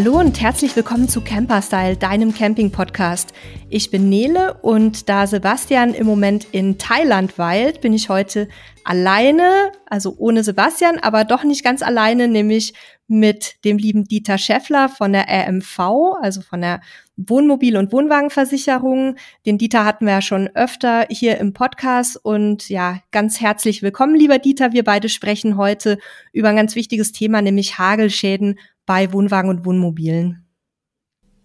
Hallo und herzlich willkommen zu Camperstyle, deinem Camping-Podcast. Ich bin Nele und da Sebastian im Moment in Thailand weilt, bin ich heute alleine, also ohne Sebastian, aber doch nicht ganz alleine, nämlich mit dem lieben Dieter Schäffler von der RMV, also von der Wohnmobil- und Wohnwagenversicherung. Den Dieter hatten wir ja schon öfter hier im Podcast und ja, ganz herzlich willkommen, lieber Dieter. Wir beide sprechen heute über ein ganz wichtiges Thema, nämlich Hagelschäden bei Wohnwagen und Wohnmobilen.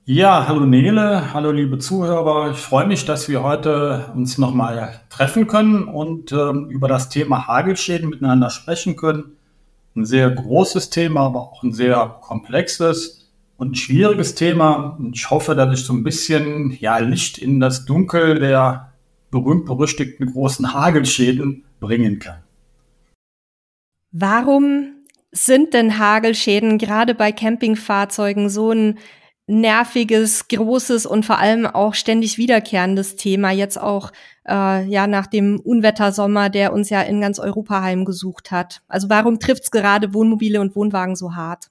Ja, hallo Nele, hallo liebe Zuhörer. Ich freue mich, dass wir heute uns nochmal treffen können und äh, über das Thema Hagelschäden miteinander sprechen können. Ein sehr großes Thema, aber auch ein sehr komplexes und schwieriges Thema. Und ich hoffe, dass ich so ein bisschen ja, Licht in das Dunkel der berühmt-berüchtigten großen Hagelschäden bringen kann. Warum sind denn Hagelschäden gerade bei Campingfahrzeugen so ein nerviges, großes und vor allem auch ständig wiederkehrendes Thema, jetzt auch äh, ja nach dem Unwettersommer, der uns ja in ganz Europa heimgesucht hat. Also warum trifft es gerade Wohnmobile und Wohnwagen so hart?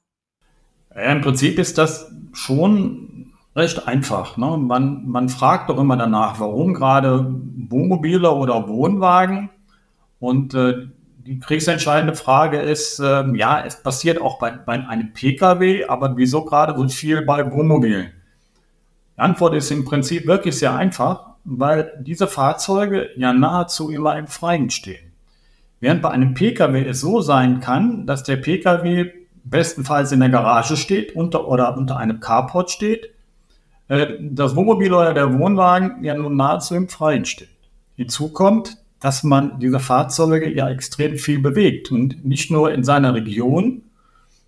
Ja, Im Prinzip ist das schon recht einfach. Ne? Man, man fragt doch immer danach, warum gerade Wohnmobile oder Wohnwagen. Und äh, die kriegsentscheidende Frage ist, ähm, ja, es passiert auch bei, bei einem Pkw, aber wieso gerade so viel bei Wohnmobilen? Die Antwort ist im Prinzip wirklich sehr einfach, weil diese Fahrzeuge ja nahezu immer im Freien stehen. Während bei einem Pkw es so sein kann, dass der Pkw bestenfalls in der Garage steht unter, oder unter einem Carport steht, äh, das Wohnmobil oder der Wohnwagen ja nun nahezu im Freien steht. Hinzu kommt, dass man diese Fahrzeuge ja extrem viel bewegt und nicht nur in seiner Region,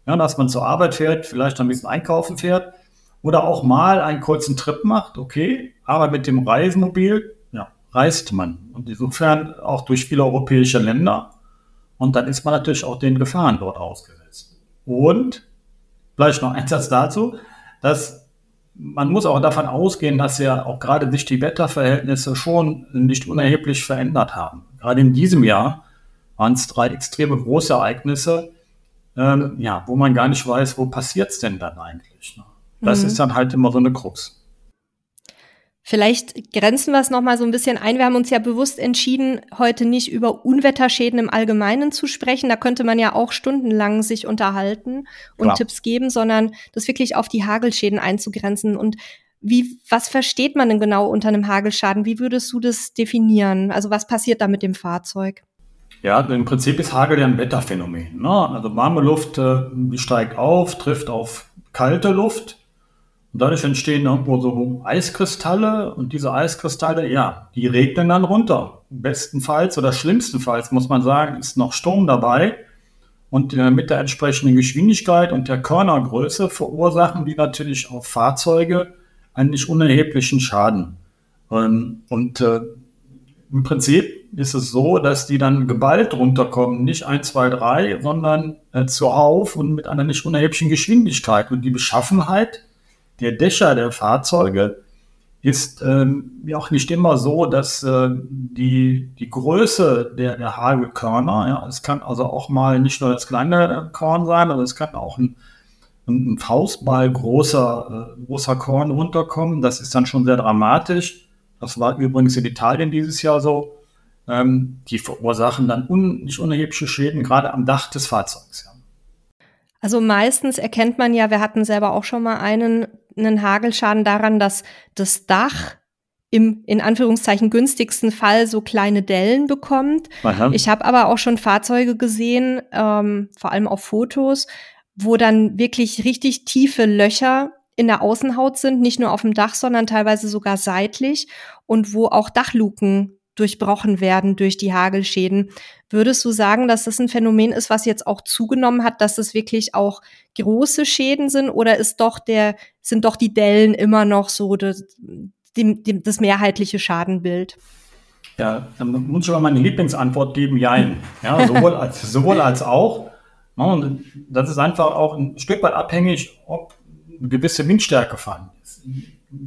ja, dass man zur Arbeit fährt, vielleicht ein bisschen einkaufen fährt oder auch mal einen kurzen Trip macht, okay, aber mit dem Reisemobil ja, reist man und insofern auch durch viele europäische Länder und dann ist man natürlich auch den Gefahren dort ausgesetzt. Und vielleicht noch ein Satz dazu, dass man muss auch davon ausgehen, dass ja auch gerade sich die Wetterverhältnisse schon nicht unerheblich verändert haben. Gerade in diesem Jahr waren es drei extreme Großereignisse, ähm, ja, wo man gar nicht weiß, wo passiert es denn dann eigentlich. Ne? Das mhm. ist dann halt immer so eine Krux. Vielleicht grenzen wir es nochmal so ein bisschen ein. Wir haben uns ja bewusst entschieden, heute nicht über Unwetterschäden im Allgemeinen zu sprechen. Da könnte man ja auch stundenlang sich unterhalten und Klar. Tipps geben, sondern das wirklich auf die Hagelschäden einzugrenzen. Und wie, was versteht man denn genau unter einem Hagelschaden? Wie würdest du das definieren? Also was passiert da mit dem Fahrzeug? Ja, im Prinzip ist Hagel ja ein Wetterphänomen. Ne? Also warme Luft, äh, die steigt auf, trifft auf kalte Luft und dadurch entstehen irgendwo so Eiskristalle und diese Eiskristalle, ja, die regnen dann runter. Bestenfalls oder schlimmstenfalls muss man sagen, ist noch Sturm dabei. Und äh, mit der entsprechenden Geschwindigkeit und der Körnergröße verursachen die natürlich auf Fahrzeuge einen nicht unerheblichen Schaden. Ähm, und äh, im Prinzip ist es so, dass die dann geballt runterkommen, nicht 1, 2, 3, sondern äh, zuhauf und mit einer nicht unerheblichen Geschwindigkeit. Und die Beschaffenheit der Dächer der Fahrzeuge ist ähm, ja auch nicht immer so, dass äh, die, die Größe der, der Hagelkörner, ja, es kann also auch mal nicht nur das kleine Korn sein, aber es kann auch ein, ein Faustball großer, äh, großer Korn runterkommen. Das ist dann schon sehr dramatisch. Das war übrigens in Italien dieses Jahr so. Ähm, die verursachen dann un, nicht unerhebliche Schäden, gerade am Dach des Fahrzeugs. Ja. Also meistens erkennt man ja, wir hatten selber auch schon mal einen, einen Hagelschaden daran, dass das Dach im in Anführungszeichen günstigsten Fall so kleine Dellen bekommt. Aha. Ich habe aber auch schon Fahrzeuge gesehen, ähm, vor allem auf Fotos, wo dann wirklich richtig tiefe Löcher in der Außenhaut sind, nicht nur auf dem Dach, sondern teilweise sogar seitlich und wo auch Dachluken durchbrochen werden durch die Hagelschäden. Würdest du sagen, dass das ein Phänomen ist, was jetzt auch zugenommen hat, dass es wirklich auch große Schäden sind oder ist doch der, sind doch die Dellen immer noch so das, die, das mehrheitliche Schadenbild? Ja, dann muss ich aber meine Lieblingsantwort geben, jein. Ja, sowohl als, sowohl als auch. Und das ist einfach auch ein Stück weit abhängig, ob eine gewisse Windstärke vorhanden ist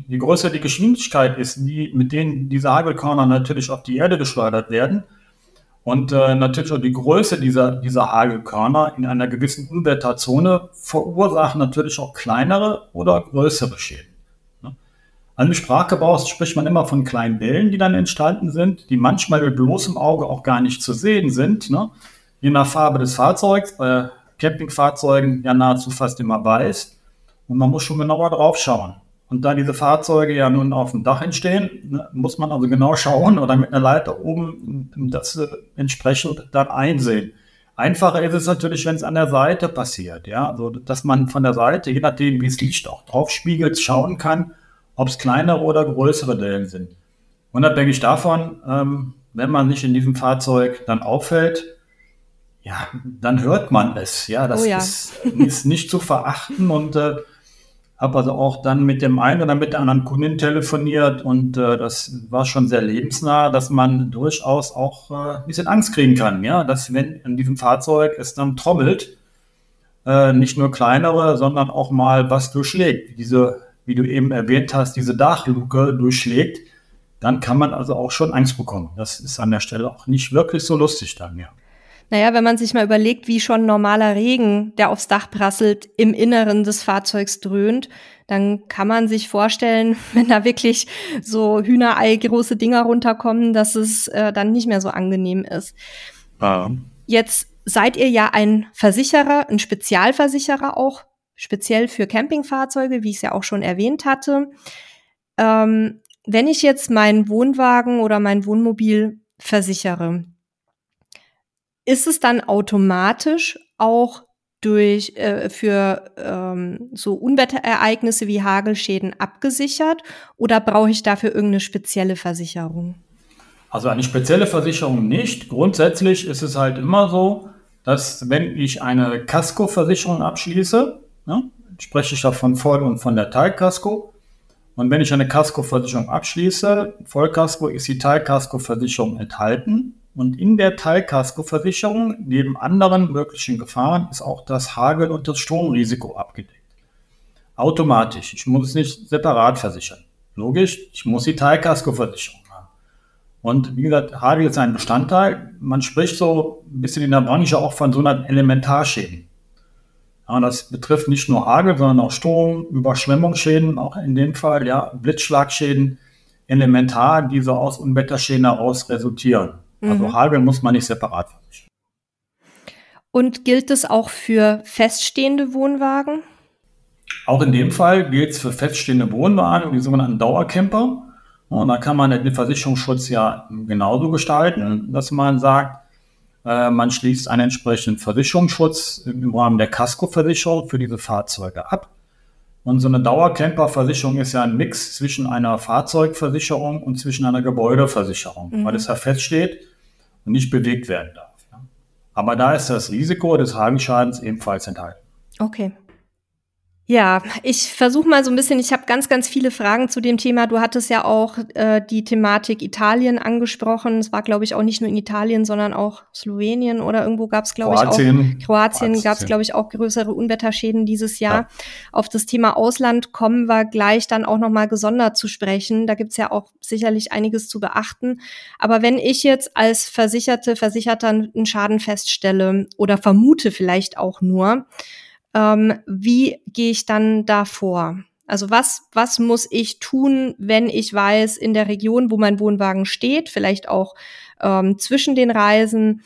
je größer die Geschwindigkeit ist, die, mit denen diese Hagelkörner natürlich auf die Erde geschleudert werden, Und äh, natürlich auch die Größe dieser, dieser Hagelkörner in einer gewissen Unwetterzone verursachen natürlich auch kleinere oder größere Schäden. Ne? Also im Sprachgebrauch spricht man immer von kleinen Wellen, die dann entstanden sind, die manchmal mit bloßem Auge auch gar nicht zu sehen sind. Ne? Je nach Farbe des Fahrzeugs, bei Campingfahrzeugen ja nahezu fast immer weiß. Und man muss schon genauer drauf schauen. Und da diese Fahrzeuge ja nun auf dem Dach entstehen, ne, muss man also genau schauen oder mit einer Leiter oben das äh, entsprechend dann einsehen. Einfacher ist es natürlich, wenn es an der Seite passiert, ja, also dass man von der Seite, je nachdem, wie es Licht auch drauf spiegelt, schauen kann, ob es kleinere oder größere Dellen sind. Unabhängig davon, ähm, wenn man sich in diesem Fahrzeug dann auffällt, ja, dann hört man es. Ja, das oh ja. Ist, ist, nicht zu verachten und äh, habe also auch dann mit dem einen oder mit der anderen Kundin telefoniert und äh, das war schon sehr lebensnah, dass man durchaus auch äh, ein bisschen Angst kriegen kann, ja, dass wenn in diesem Fahrzeug es dann trommelt, äh, nicht nur kleinere, sondern auch mal was durchschlägt. Diese, wie du eben erwähnt hast, diese Dachluke durchschlägt, dann kann man also auch schon Angst bekommen. Das ist an der Stelle auch nicht wirklich so lustig dann, ja. Naja, wenn man sich mal überlegt, wie schon normaler Regen, der aufs Dach prasselt, im Inneren des Fahrzeugs dröhnt, dann kann man sich vorstellen, wenn da wirklich so Hühnerei große Dinger runterkommen, dass es äh, dann nicht mehr so angenehm ist. Ah. Jetzt seid ihr ja ein Versicherer, ein Spezialversicherer auch, speziell für Campingfahrzeuge, wie ich es ja auch schon erwähnt hatte. Ähm, wenn ich jetzt meinen Wohnwagen oder mein Wohnmobil versichere, ist es dann automatisch auch durch äh, für ähm, so Unwetterereignisse wie Hagelschäden abgesichert oder brauche ich dafür irgendeine spezielle Versicherung? Also eine spezielle Versicherung nicht. Grundsätzlich ist es halt immer so, dass wenn ich eine Casco-Versicherung abschließe, ne, spreche ich davon voll und von der Teilkasko. Und wenn ich eine Casco-Versicherung abschließe, Vollkasko ist die Teilkasko-Versicherung enthalten. Und in der Teilkaskoversicherung, neben anderen möglichen Gefahren, ist auch das Hagel- und das Stromrisiko abgedeckt. Automatisch. Ich muss es nicht separat versichern. Logisch, ich muss die Teilkaskoversicherung haben. Und wie gesagt, Hagel ist ein Bestandteil. Man spricht so ein bisschen in der Branche auch von sogenannten Elementarschäden. Ja, das betrifft nicht nur Hagel, sondern auch Strom, Überschwemmungsschäden, auch in dem Fall, ja, Blitzschlagschäden, elementar, die so aus Unwetterschäden heraus resultieren. Also mhm. Hagel muss man nicht separat versichern. Und gilt es auch für feststehende Wohnwagen? Auch in dem Fall gilt es für feststehende Wohnwagen, die sogenannten Dauercamper. Und da kann man den Versicherungsschutz ja genauso gestalten, dass man sagt, äh, man schließt einen entsprechenden Versicherungsschutz im Rahmen der Casco-Versicherung für diese Fahrzeuge ab. Und so eine Dauercamper-Versicherung ist ja ein Mix zwischen einer Fahrzeugversicherung und zwischen einer Gebäudeversicherung, mhm. weil es ja feststeht und nicht bewegt werden darf. Aber da ist das Risiko des Hagelschadens ebenfalls enthalten. Okay. Ja, ich versuche mal so ein bisschen, ich habe ganz, ganz viele Fragen zu dem Thema. Du hattest ja auch äh, die Thematik Italien angesprochen. Es war, glaube ich, auch nicht nur in Italien, sondern auch Slowenien oder irgendwo gab es, glaube ich, auch Kroatien, Kroatien gab es, glaube ich, auch größere Unwetterschäden dieses Jahr. Ja. Auf das Thema Ausland kommen wir gleich dann auch nochmal gesondert zu sprechen. Da gibt's ja auch sicherlich einiges zu beachten. Aber wenn ich jetzt als Versicherte, Versicherter einen Schaden feststelle oder vermute vielleicht auch nur, ähm, wie gehe ich dann da vor? Also was, was muss ich tun, wenn ich weiß, in der Region, wo mein Wohnwagen steht, vielleicht auch ähm, zwischen den Reisen,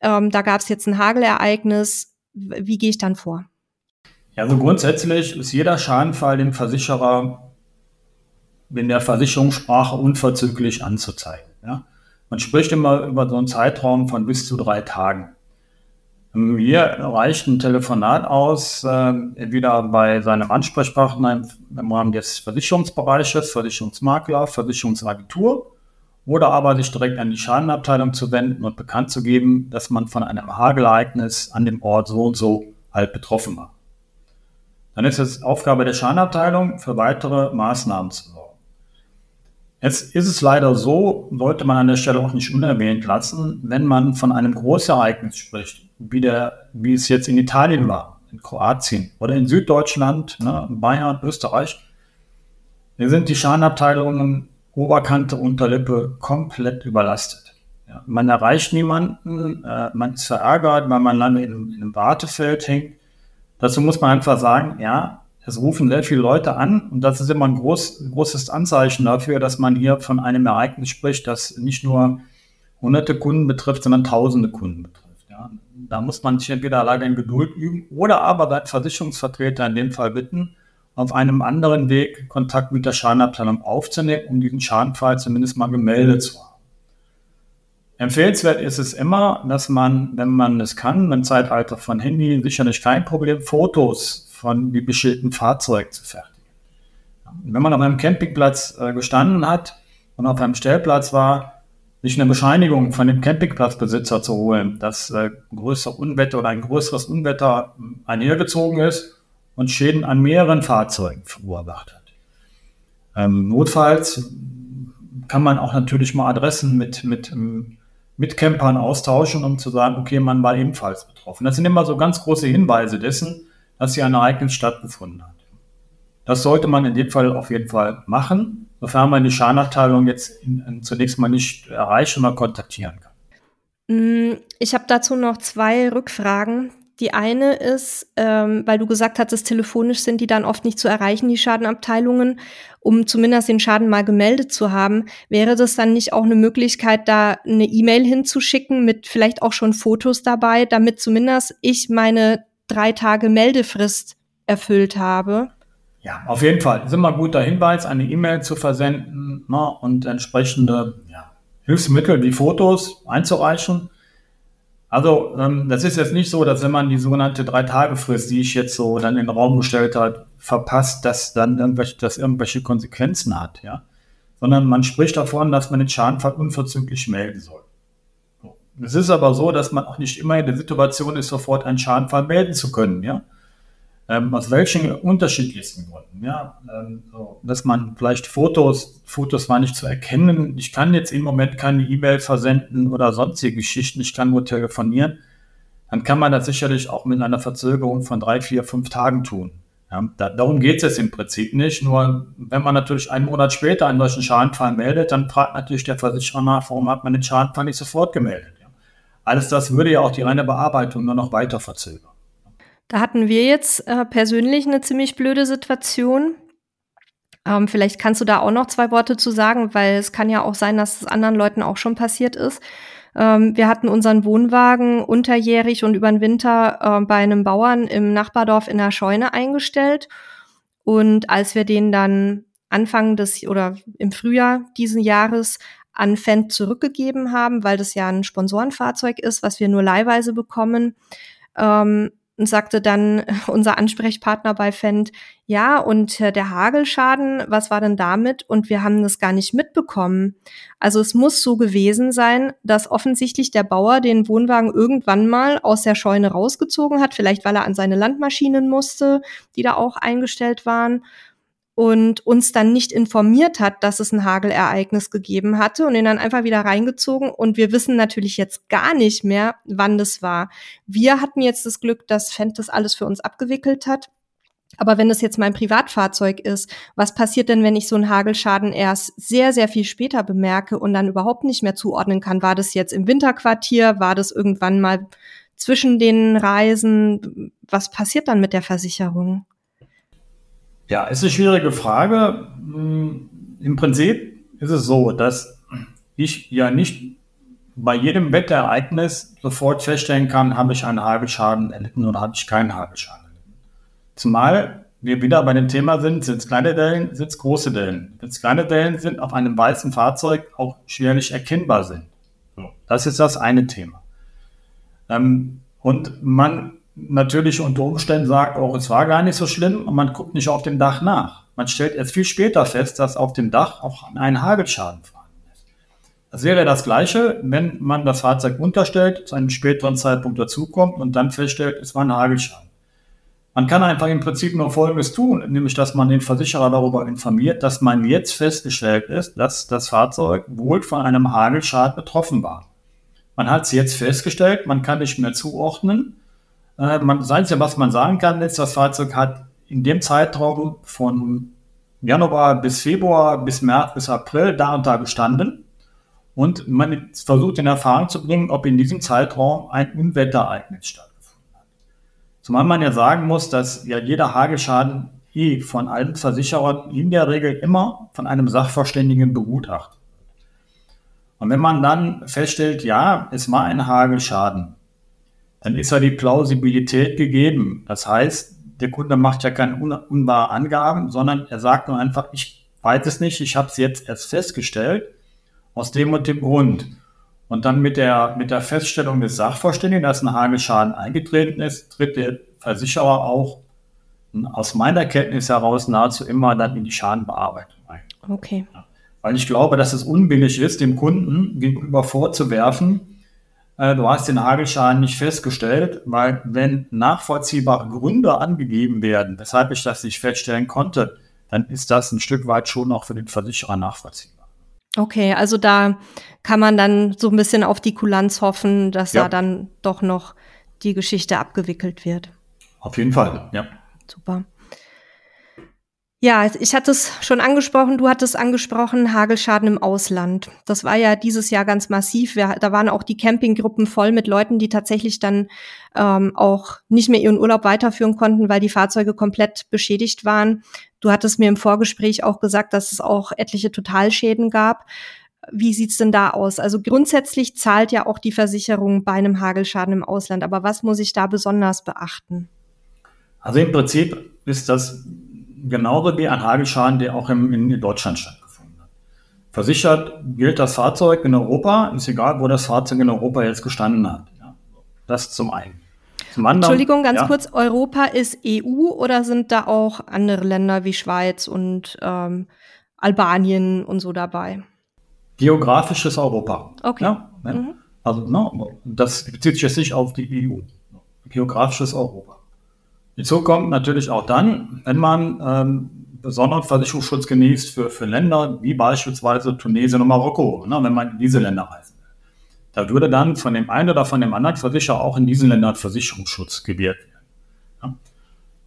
ähm, da gab es jetzt ein Hagelereignis, wie gehe ich dann vor? Ja, also grundsätzlich ist jeder Schadenfall dem Versicherer in der Versicherungssprache unverzüglich anzuzeigen. Ja? Man spricht immer über so einen Zeitraum von bis zu drei Tagen. Mir reicht ein Telefonat aus, äh, entweder bei seinem Ansprechpartner im Rahmen des Versicherungsbereiches, Versicherungsmakler, Versicherungsagentur, oder aber sich direkt an die Schadenabteilung zu wenden und bekannt zu geben, dass man von einem Hagelereignis an dem Ort so und so halt betroffen war. Dann ist es Aufgabe der Schadenabteilung, für weitere Maßnahmen zu sorgen. Jetzt ist es leider so, sollte man an der Stelle auch nicht unerwähnt lassen, wenn man von einem Großereignis spricht, wie, der, wie es jetzt in Italien war, in Kroatien oder in Süddeutschland, ne, Bayern, Österreich, hier sind die Schadenabteilungen Oberkante, Unterlippe komplett überlastet. Ja, man erreicht niemanden, äh, man ist verärgert, weil man lange in, in einem Wartefeld hängt. Dazu muss man einfach sagen, ja, es rufen sehr viele Leute an und das ist immer ein groß, großes Anzeichen dafür, dass man hier von einem Ereignis spricht, das nicht nur hunderte Kunden betrifft, sondern tausende Kunden betrifft. Da muss man sich entweder alleine in Geduld üben oder aber bei Versicherungsvertreter in dem Fall bitten, auf einem anderen Weg Kontakt mit der Schadenabteilung aufzunehmen, um diesen Schadenfall zumindest mal gemeldet zu haben. Empfehlenswert ist es immer, dass man, wenn man es kann, im Zeitalter von Handy sicherlich kein Problem, Fotos von wie beschilderten Fahrzeug zu fertigen. Wenn man auf einem Campingplatz äh, gestanden hat und auf einem Stellplatz war, sich eine Bescheinigung von dem Campingplatzbesitzer zu holen, dass äh, ein größeres Unwetter oder ein größeres Unwetter einhergezogen ist und Schäden an mehreren Fahrzeugen verursacht hat. Ähm, notfalls kann man auch natürlich mal Adressen mit, mit, ähm, mit Campern austauschen, um zu sagen, okay, man war ebenfalls betroffen. Das sind immer so ganz große Hinweise dessen, dass hier ein Ereignis stattgefunden hat. Das sollte man in dem Fall auf jeden Fall machen, sofern man die Schadenabteilung jetzt in, in zunächst mal nicht erreichen oder kontaktieren kann. Mm, ich habe dazu noch zwei Rückfragen. Die eine ist, ähm, weil du gesagt hattest, telefonisch sind die dann oft nicht zu erreichen, die Schadenabteilungen, um zumindest den Schaden mal gemeldet zu haben. Wäre das dann nicht auch eine Möglichkeit, da eine E-Mail hinzuschicken mit vielleicht auch schon Fotos dabei, damit zumindest ich meine drei Tage Meldefrist erfüllt habe? Ja, auf jeden Fall. Das ist immer ein guter Hinweis, eine E-Mail zu versenden ne, und entsprechende ja, Hilfsmittel wie Fotos einzureichen. Also ähm, das ist jetzt nicht so, dass wenn man die sogenannte Drei-Tage-Frist, die ich jetzt so dann in den Raum gestellt habe, verpasst, dass dann irgendwelche, dass irgendwelche Konsequenzen hat, ja. Sondern man spricht davon, dass man den Schadenfall unverzüglich melden soll. Es ist aber so, dass man auch nicht immer in der Situation ist, sofort einen Schadenfall melden zu können, ja. Ähm, aus welchen unterschiedlichsten Gründen, ja. Ähm, so, dass man vielleicht Fotos, Fotos waren nicht zu erkennen. Ich kann jetzt im Moment keine E-Mail versenden oder sonstige Geschichten. Ich kann nur telefonieren. Dann kann man das sicherlich auch mit einer Verzögerung von drei, vier, fünf Tagen tun. Ja, da, darum geht es im Prinzip nicht. Nur wenn man natürlich einen Monat später einen solchen Schadenfall meldet, dann fragt natürlich der Versicherer nach, warum hat man den Schadenfall nicht sofort gemeldet. Ja. Alles das würde ja auch die reine Bearbeitung nur noch weiter verzögern. Da hatten wir jetzt äh, persönlich eine ziemlich blöde Situation. Ähm, vielleicht kannst du da auch noch zwei Worte zu sagen, weil es kann ja auch sein, dass es anderen Leuten auch schon passiert ist. Ähm, wir hatten unseren Wohnwagen unterjährig und über den Winter äh, bei einem Bauern im Nachbardorf in der Scheune eingestellt. Und als wir den dann Anfang des oder im Frühjahr diesen Jahres an Fendt zurückgegeben haben, weil das ja ein Sponsorenfahrzeug ist, was wir nur leihweise bekommen, ähm, und sagte dann unser Ansprechpartner bei Fendt, ja, und äh, der Hagelschaden, was war denn damit? Und wir haben das gar nicht mitbekommen. Also es muss so gewesen sein, dass offensichtlich der Bauer den Wohnwagen irgendwann mal aus der Scheune rausgezogen hat, vielleicht weil er an seine Landmaschinen musste, die da auch eingestellt waren und uns dann nicht informiert hat, dass es ein Hagelereignis gegeben hatte und ihn dann einfach wieder reingezogen. Und wir wissen natürlich jetzt gar nicht mehr, wann das war. Wir hatten jetzt das Glück, dass Fendt das alles für uns abgewickelt hat. Aber wenn das jetzt mein Privatfahrzeug ist, was passiert denn, wenn ich so einen Hagelschaden erst sehr, sehr viel später bemerke und dann überhaupt nicht mehr zuordnen kann? War das jetzt im Winterquartier? War das irgendwann mal zwischen den Reisen? Was passiert dann mit der Versicherung? Ja, ist eine schwierige Frage. Hm, Im Prinzip ist es so, dass ich ja nicht bei jedem Wetterereignis sofort feststellen kann, habe ich einen Hagelschaden erlitten oder habe ich keinen Hagelschaden erlitten. Zumal wir wieder bei dem Thema sind, sind es kleine Dellen, sind es große Dellen. Wenn es kleine Dellen sind, auf einem weißen Fahrzeug auch schwerlich erkennbar sind. Das ist das eine Thema. Ähm, und man natürlich unter Umständen sagt, auch es war gar nicht so schlimm und man guckt nicht auf dem Dach nach. Man stellt erst viel später fest, dass auf dem Dach auch ein Hagelschaden vorhanden ist. Das wäre das Gleiche, wenn man das Fahrzeug unterstellt, zu einem späteren Zeitpunkt dazukommt und dann feststellt, es war ein Hagelschaden. Man kann einfach im Prinzip nur Folgendes tun, nämlich dass man den Versicherer darüber informiert, dass man jetzt festgestellt ist, dass das Fahrzeug wohl von einem Hagelschaden betroffen war. Man hat es jetzt festgestellt, man kann nicht mehr zuordnen, äh, man, das Einzige, was man sagen kann, ist, das Fahrzeug hat in dem Zeitraum von Januar bis Februar bis März bis April da und da gestanden. und man versucht in Erfahrung zu bringen, ob in diesem Zeitraum ein Unwetterereignis stattgefunden hat. Zumal man ja sagen muss, dass ja jeder Hagelschaden eh von allen Versicherern in der Regel immer von einem Sachverständigen begutachtet wird. Und wenn man dann feststellt, ja, es war ein Hagelschaden, dann ist ja die Plausibilität gegeben. Das heißt, der Kunde macht ja keine un unwahre Angaben, sondern er sagt nur einfach, ich weiß es nicht, ich habe es jetzt erst festgestellt aus dem und dem Grund. Und dann mit der, mit der Feststellung des Sachverständigen, dass ein Hagelschaden eingetreten ist, tritt der Versicherer auch aus meiner Kenntnis heraus nahezu immer dann in die Schadenbearbeitung ein. Okay. Ja. Weil ich glaube, dass es unbillig ist, dem Kunden gegenüber vorzuwerfen, du hast den Hagelschaden nicht festgestellt, weil wenn nachvollziehbare Gründe angegeben werden, weshalb ich das nicht feststellen konnte, dann ist das ein Stück weit schon auch für den Versicherer nachvollziehbar. Okay, also da kann man dann so ein bisschen auf die Kulanz hoffen, dass ja. da dann doch noch die Geschichte abgewickelt wird. Auf jeden Fall, ja. Super. Ja, ich hatte es schon angesprochen, du hattest angesprochen, Hagelschaden im Ausland. Das war ja dieses Jahr ganz massiv. Wir, da waren auch die Campinggruppen voll mit Leuten, die tatsächlich dann ähm, auch nicht mehr ihren Urlaub weiterführen konnten, weil die Fahrzeuge komplett beschädigt waren. Du hattest mir im Vorgespräch auch gesagt, dass es auch etliche Totalschäden gab. Wie sieht's denn da aus? Also grundsätzlich zahlt ja auch die Versicherung bei einem Hagelschaden im Ausland. Aber was muss ich da besonders beachten? Also im Prinzip ist das genauso wie ein Hagelschaden, der auch im, in Deutschland stattgefunden hat. Versichert gilt das Fahrzeug in Europa, ist egal, wo das Fahrzeug in Europa jetzt gestanden hat. Ja, das zum einen. Zum anderen, Entschuldigung, ganz ja. kurz, Europa ist EU oder sind da auch andere Länder wie Schweiz und ähm, Albanien und so dabei? Geografisches Europa. Okay. Ja, mhm. Also no, das bezieht sich jetzt nicht auf die EU. Geografisches Europa. Hinzu kommt natürlich auch dann, wenn man ähm, besonderen Versicherungsschutz genießt für, für Länder wie beispielsweise Tunesien und Marokko, ne, wenn man in diese Länder will. Da würde dann von dem einen oder von dem anderen Versicherer auch in diesen Ländern Versicherungsschutz gewährt werden.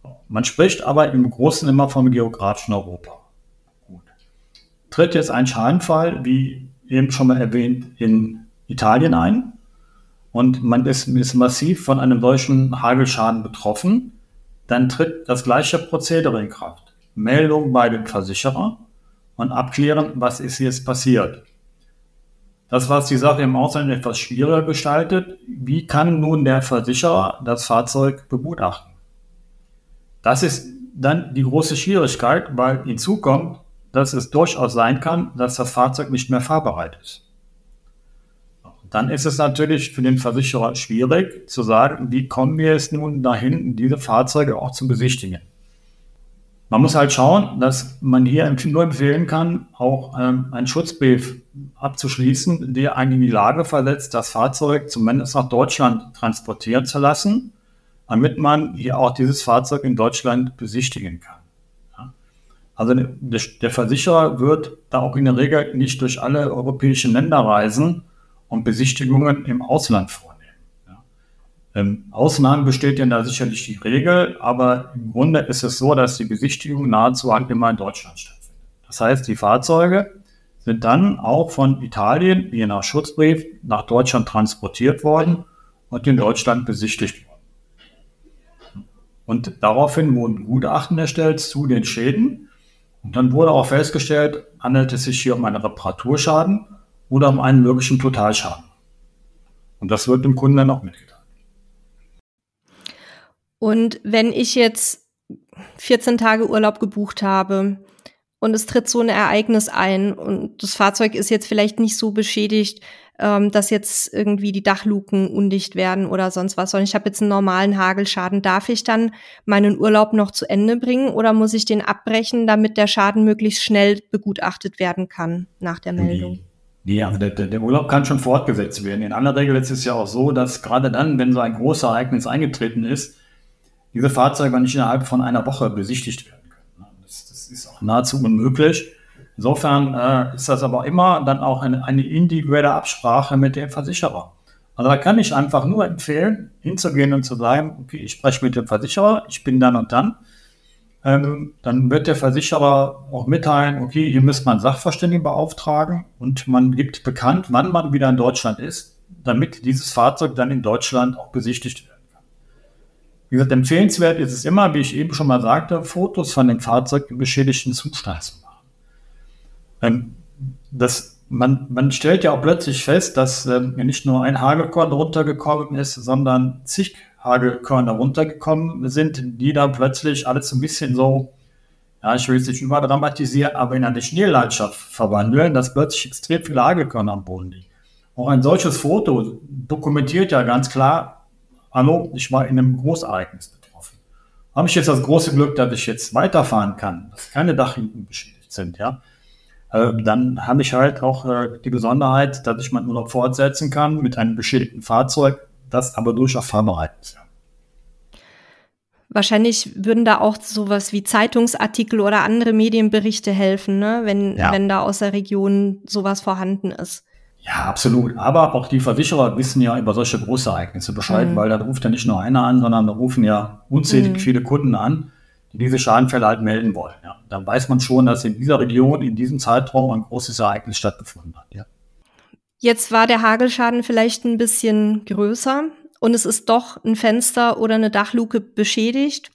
Ja. Man spricht aber im Großen immer vom geografischen Europa. Gut. Tritt jetzt ein Schadenfall, wie eben schon mal erwähnt, in Italien ein und man ist, ist massiv von einem solchen Hagelschaden betroffen, dann tritt das gleiche Prozedere in Kraft. Meldung bei dem Versicherer und abklären, was ist jetzt passiert. Das, was die Sache im Ausland etwas schwieriger gestaltet, wie kann nun der Versicherer das Fahrzeug begutachten? Das ist dann die große Schwierigkeit, weil hinzu kommt, dass es durchaus sein kann, dass das Fahrzeug nicht mehr fahrbereit ist dann ist es natürlich für den Versicherer schwierig zu sagen, wie kommen wir es nun dahin, diese Fahrzeuge auch zu besichtigen. Man muss halt schauen, dass man hier nur empfehlen kann, auch ähm, einen Schutzbrief abzuschließen, der einen in die Lage versetzt, das Fahrzeug zumindest nach Deutschland transportieren zu lassen, damit man hier auch dieses Fahrzeug in Deutschland besichtigen kann. Ja? Also der, der Versicherer wird da auch in der Regel nicht durch alle europäischen Länder reisen, und Besichtigungen im Ausland vornehmen. Ja. Ähm, Ausnahmen besteht ja da sicherlich die Regel, aber im Grunde ist es so, dass die Besichtigung nahezu halt immer in Deutschland stattfindet. Das heißt, die Fahrzeuge sind dann auch von Italien, je nach Schutzbrief, nach Deutschland transportiert worden und in Deutschland besichtigt worden. Und daraufhin wurden Gutachten erstellt zu den Schäden. Und dann wurde auch festgestellt, handelt es sich hier um einen Reparaturschaden oder um einen möglichen Totalschaden. Und das wird dem Kunden dann auch mitgeteilt. Und wenn ich jetzt 14 Tage Urlaub gebucht habe und es tritt so ein Ereignis ein und das Fahrzeug ist jetzt vielleicht nicht so beschädigt, ähm, dass jetzt irgendwie die Dachluken undicht werden oder sonst was, sondern ich habe jetzt einen normalen Hagelschaden, darf ich dann meinen Urlaub noch zu Ende bringen oder muss ich den abbrechen, damit der Schaden möglichst schnell begutachtet werden kann nach der Meldung? Nee, also der, der, Urlaub kann schon fortgesetzt werden. In aller Regel ist es ja auch so, dass gerade dann, wenn so ein großes Ereignis eingetreten ist, diese Fahrzeuge nicht innerhalb von einer Woche besichtigt werden können. Das, das ist auch nahezu unmöglich. Insofern äh, ist das aber immer dann auch eine, eine individuelle Absprache mit dem Versicherer. Also da kann ich einfach nur empfehlen, hinzugehen und zu sagen, okay, ich spreche mit dem Versicherer, ich bin dann und dann ähm, dann wird der Versicherer auch mitteilen, okay, hier müsst man Sachverständigen beauftragen und man gibt bekannt, wann man wieder in Deutschland ist, damit dieses Fahrzeug dann in Deutschland auch besichtigt werden kann. Wie gesagt, empfehlenswert ist es immer, wie ich eben schon mal sagte, Fotos von dem Fahrzeug im beschädigten Zustand zu machen. Ähm, das, man, man stellt ja auch plötzlich fest, dass ähm, nicht nur ein Hagelkorn runtergekommen ist, sondern zig Hagelkörner runtergekommen sind, die dann plötzlich alles so ein bisschen so, ja, ich will es nicht überdramatisieren, aber in eine Schneelandschaft verwandeln, dass plötzlich extrem viele Hagelkörner am Boden liegen. Auch ein solches Foto dokumentiert ja ganz klar, hallo, ich war in einem Großereignis betroffen. Habe ich jetzt das große Glück, dass ich jetzt weiterfahren kann, dass keine Dachrinken beschädigt sind, ja. Äh, dann habe ich halt auch äh, die Besonderheit, dass ich meinen Urlaub fortsetzen kann mit einem beschädigten Fahrzeug, das aber durchaus fahrbereit ist. Wahrscheinlich würden da auch sowas wie Zeitungsartikel oder andere Medienberichte helfen, ne? wenn, ja. wenn da aus der Region sowas vorhanden ist. Ja, absolut. Aber auch die Versicherer wissen ja über solche Großereignisse Bescheid, mhm. weil da ruft ja nicht nur einer an, sondern da rufen ja unzählig mhm. viele Kunden an, die diese Schadenfälle halt melden wollen. Ja. Dann weiß man schon, dass in dieser Region, in diesem Zeitraum ein großes Ereignis stattgefunden hat. Ja. Jetzt war der Hagelschaden vielleicht ein bisschen größer und es ist doch ein Fenster oder eine Dachluke beschädigt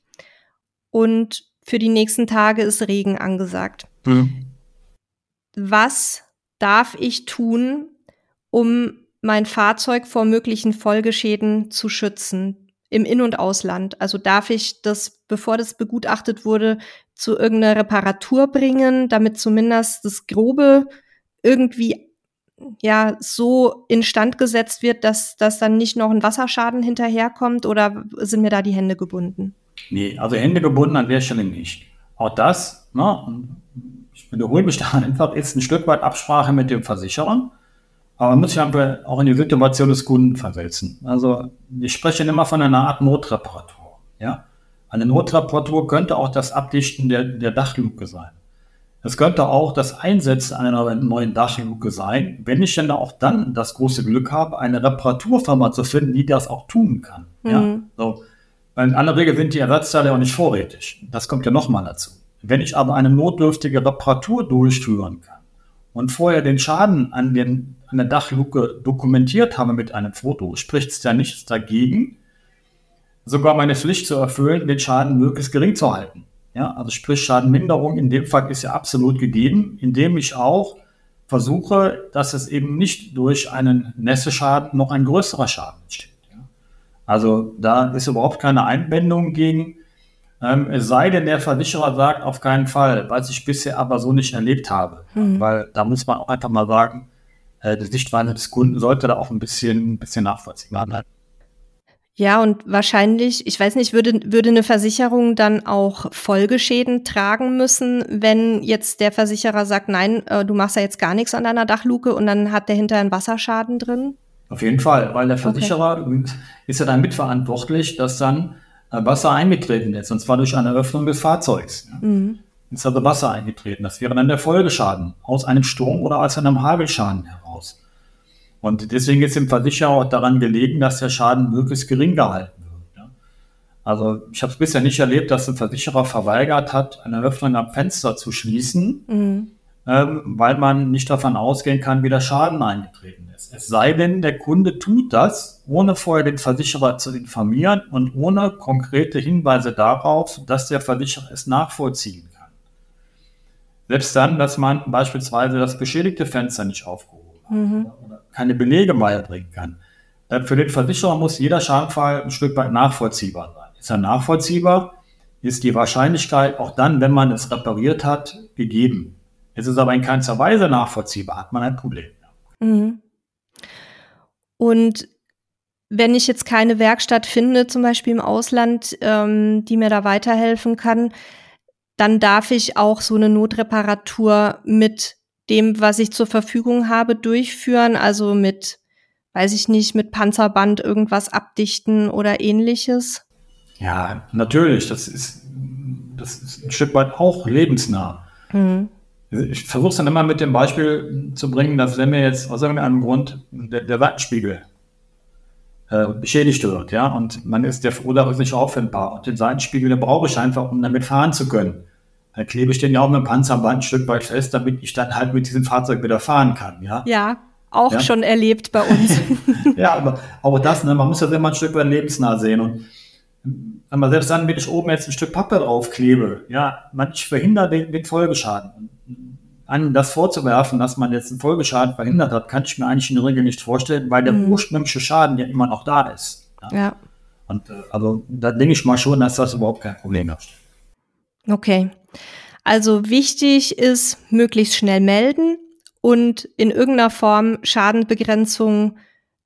und für die nächsten Tage ist Regen angesagt. Mhm. Was darf ich tun, um mein Fahrzeug vor möglichen Folgeschäden zu schützen im In- und Ausland? Also darf ich das, bevor das begutachtet wurde, zu irgendeiner Reparatur bringen, damit zumindest das Grobe irgendwie ja so instand gesetzt wird, dass, dass dann nicht noch ein Wasserschaden hinterherkommt oder sind mir da die Hände gebunden? Nee, also Hände gebunden an der Stelle nicht. Auch das, ne, ich wiederhole mich da einfach, ist ein Stück weit Absprache mit dem Versicherer. Aber man muss sich auch in die Situation des Kunden versetzen. Also ich spreche immer von einer Art Notreparatur. Ja? Eine Notreparatur könnte auch das Abdichten der, der Dachluke sein. Es könnte auch das Einsetzen einer neuen Dachluke sein, wenn ich denn auch dann das große Glück habe, eine Reparaturfirma zu finden, die das auch tun kann. Mhm. Ja, so. Weil in aller Regel sind die Ersatzteile auch nicht vorrätig. Das kommt ja nochmal dazu. Wenn ich aber eine notdürftige Reparatur durchführen kann und vorher den Schaden an, den, an der Dachluke dokumentiert habe mit einem Foto, spricht es ja nichts dagegen, sogar meine Pflicht zu erfüllen, den Schaden möglichst gering zu halten. Ja, also sprich Schadenminderung in dem Fall ist ja absolut gegeben, indem ich auch versuche, dass es eben nicht durch einen Nässeschaden noch ein größerer Schaden entsteht. Also da ist überhaupt keine Einwendung gegen. Ähm, es sei denn, der Versicherer sagt auf keinen Fall, was ich bisher aber so nicht erlebt habe. Mhm. Weil da muss man auch einfach mal sagen, äh, die Sichtweise des Kunden sollte da auch ein bisschen, ein bisschen nachvollziehbar sein. Ja, und wahrscheinlich, ich weiß nicht, würde, würde eine Versicherung dann auch Folgeschäden tragen müssen, wenn jetzt der Versicherer sagt, nein, äh, du machst ja jetzt gar nichts an deiner Dachluke und dann hat der hinterher einen Wasserschaden drin? Auf jeden Fall, weil der Versicherer okay. ist ja dann mitverantwortlich, dass dann äh, Wasser eingetreten ist, und zwar durch eine Öffnung des Fahrzeugs. Mhm. Ist also Wasser eingetreten. Das wäre dann der Folgeschaden aus einem Sturm oder aus einem Hagelschaden heraus. Und deswegen ist dem Versicherer auch daran gelegen, dass der Schaden möglichst gering gehalten wird. Also ich habe es bisher nicht erlebt, dass ein Versicherer verweigert hat, eine Öffnung am Fenster zu schließen, mhm. ähm, weil man nicht davon ausgehen kann, wie der Schaden eingetreten ist. Es sei denn, der Kunde tut das, ohne vorher den Versicherer zu informieren und ohne konkrete Hinweise darauf, dass der Versicherer es nachvollziehen kann. Selbst dann, dass man beispielsweise das beschädigte Fenster nicht aufgehoben hat mhm. oder keine Belege beibringen kann. Für den Versicherer muss jeder Schadenfall ein Stück weit nachvollziehbar sein. Ist er nachvollziehbar, ist die Wahrscheinlichkeit auch dann, wenn man es repariert hat, gegeben. Es ist aber in keinster Weise nachvollziehbar, hat man ein Problem. Mhm. Und wenn ich jetzt keine Werkstatt finde, zum Beispiel im Ausland, ähm, die mir da weiterhelfen kann, dann darf ich auch so eine Notreparatur mit dem, was ich zur Verfügung habe, durchführen, also mit, weiß ich nicht, mit Panzerband irgendwas abdichten oder ähnliches? Ja, natürlich. Das ist, das ist ein Stück weit auch lebensnah. Mhm. Ich versuche es dann immer mit dem Beispiel zu bringen, dass wenn mir jetzt aus irgendeinem Grund der, der Seitenspiegel äh, beschädigt wird, ja, und man ist der Verursacher ist nicht auffindbar. Und den Seitenspiegel, brauche ich einfach, um damit fahren zu können. Dann klebe ich den ja auch mit dem Panzerband ein Stück weit fest, damit ich dann halt mit diesem Fahrzeug wieder fahren kann, ja. Ja, auch ja? schon erlebt bei uns. ja, aber auch das, ne, man muss das immer ein Stück weit lebensnah sehen und aber selbst dann, wenn ich oben jetzt ein Stück Pappe draufklebe, ja, man, ich verhindere den, den Folgeschaden. An das vorzuwerfen, dass man jetzt einen Folgeschaden verhindert hat, kann ich mir eigentlich in der Regel nicht vorstellen, weil der mhm. ursprüngliche Schaden ja immer noch da ist. Ja. ja. Und äh, also da denke ich mal schon, dass das überhaupt kein Problem ist. Okay. Also wichtig ist, möglichst schnell melden und in irgendeiner Form Schadenbegrenzung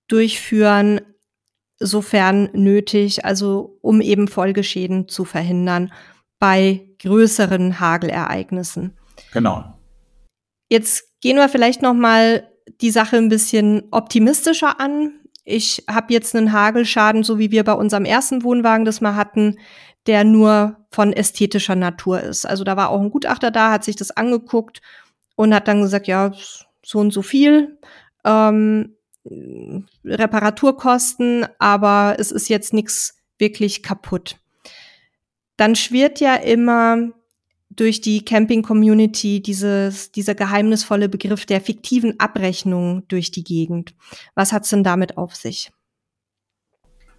durchführen, sofern nötig, also um eben Folgeschäden zu verhindern bei größeren Hagelereignissen. Genau. Jetzt gehen wir vielleicht noch mal die Sache ein bisschen optimistischer an. Ich habe jetzt einen Hagelschaden, so wie wir bei unserem ersten Wohnwagen das mal hatten, der nur von ästhetischer Natur ist. Also da war auch ein Gutachter da, hat sich das angeguckt und hat dann gesagt, ja, so und so viel. Ähm, Reparaturkosten, aber es ist jetzt nichts wirklich kaputt. Dann schwirrt ja immer durch die Camping-Community dieses, dieser geheimnisvolle Begriff der fiktiven Abrechnung durch die Gegend. Was hat's denn damit auf sich?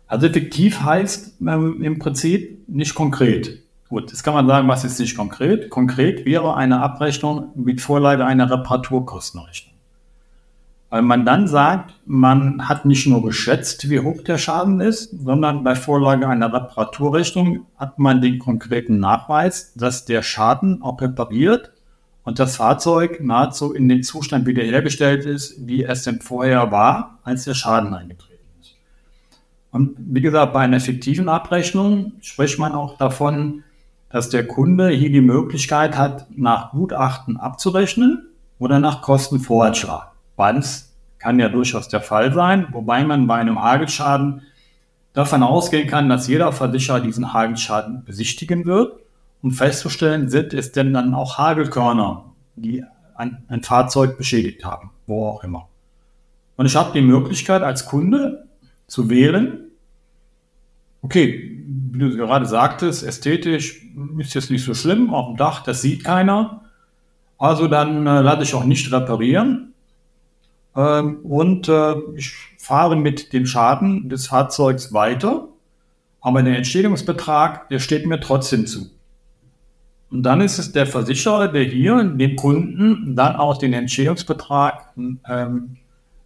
Also fiktiv heißt ähm, im Prinzip nicht konkret. Gut, jetzt kann man sagen, was ist nicht konkret? Konkret wäre eine Abrechnung mit Vorlage einer Reparaturkostenrechnung. Weil man dann sagt, man hat nicht nur geschätzt, wie hoch der Schaden ist, sondern bei Vorlage einer Reparaturrechnung hat man den konkreten Nachweis, dass der Schaden auch repariert und das Fahrzeug nahezu in den Zustand wiederhergestellt ist, wie es denn vorher war, als der Schaden eingetreten ist. Und wie gesagt, bei einer fiktiven Abrechnung spricht man auch davon, dass der Kunde hier die Möglichkeit hat, nach Gutachten abzurechnen oder nach Kostenvoranschlag. Beides kann ja durchaus der Fall sein, wobei man bei einem Hagelschaden davon ausgehen kann, dass jeder Versicherer diesen Hagelschaden besichtigen wird, um festzustellen, sind es denn dann auch Hagelkörner, die ein, ein Fahrzeug beschädigt haben, wo auch immer. Und ich habe die Möglichkeit als Kunde zu wählen, okay, wie du gerade sagtest, ästhetisch ist jetzt nicht so schlimm, auf dem Dach, das sieht keiner. Also dann äh, lasse ich auch nicht reparieren. Ähm, und äh, ich fahre mit dem Schaden des Fahrzeugs weiter, aber der Entschädigungsbetrag, der steht mir trotzdem zu. Und dann ist es der Versicherer, der hier dem Kunden dann auch den Entschädigungsbetrag ähm,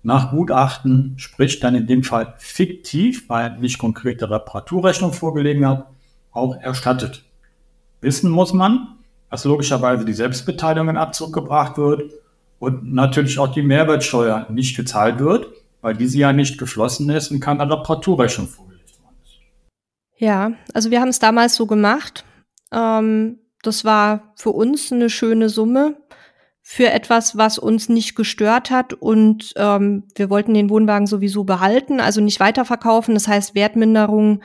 nach Gutachten, sprich dann in dem Fall fiktiv, weil nicht konkrete Reparaturrechnung vorgelegen hat, auch erstattet. Wissen muss man, dass logischerweise die Selbstbeteiligung in Abzug gebracht wird und natürlich auch die Mehrwertsteuer nicht gezahlt wird, weil diese ja nicht geflossen ist und keine Reparaturrechnung vorgelegt worden ist. Ja, also wir haben es damals so gemacht. Ähm, das war für uns eine schöne Summe für etwas, was uns nicht gestört hat und ähm, wir wollten den Wohnwagen sowieso behalten, also nicht weiterverkaufen. Das heißt, Wertminderung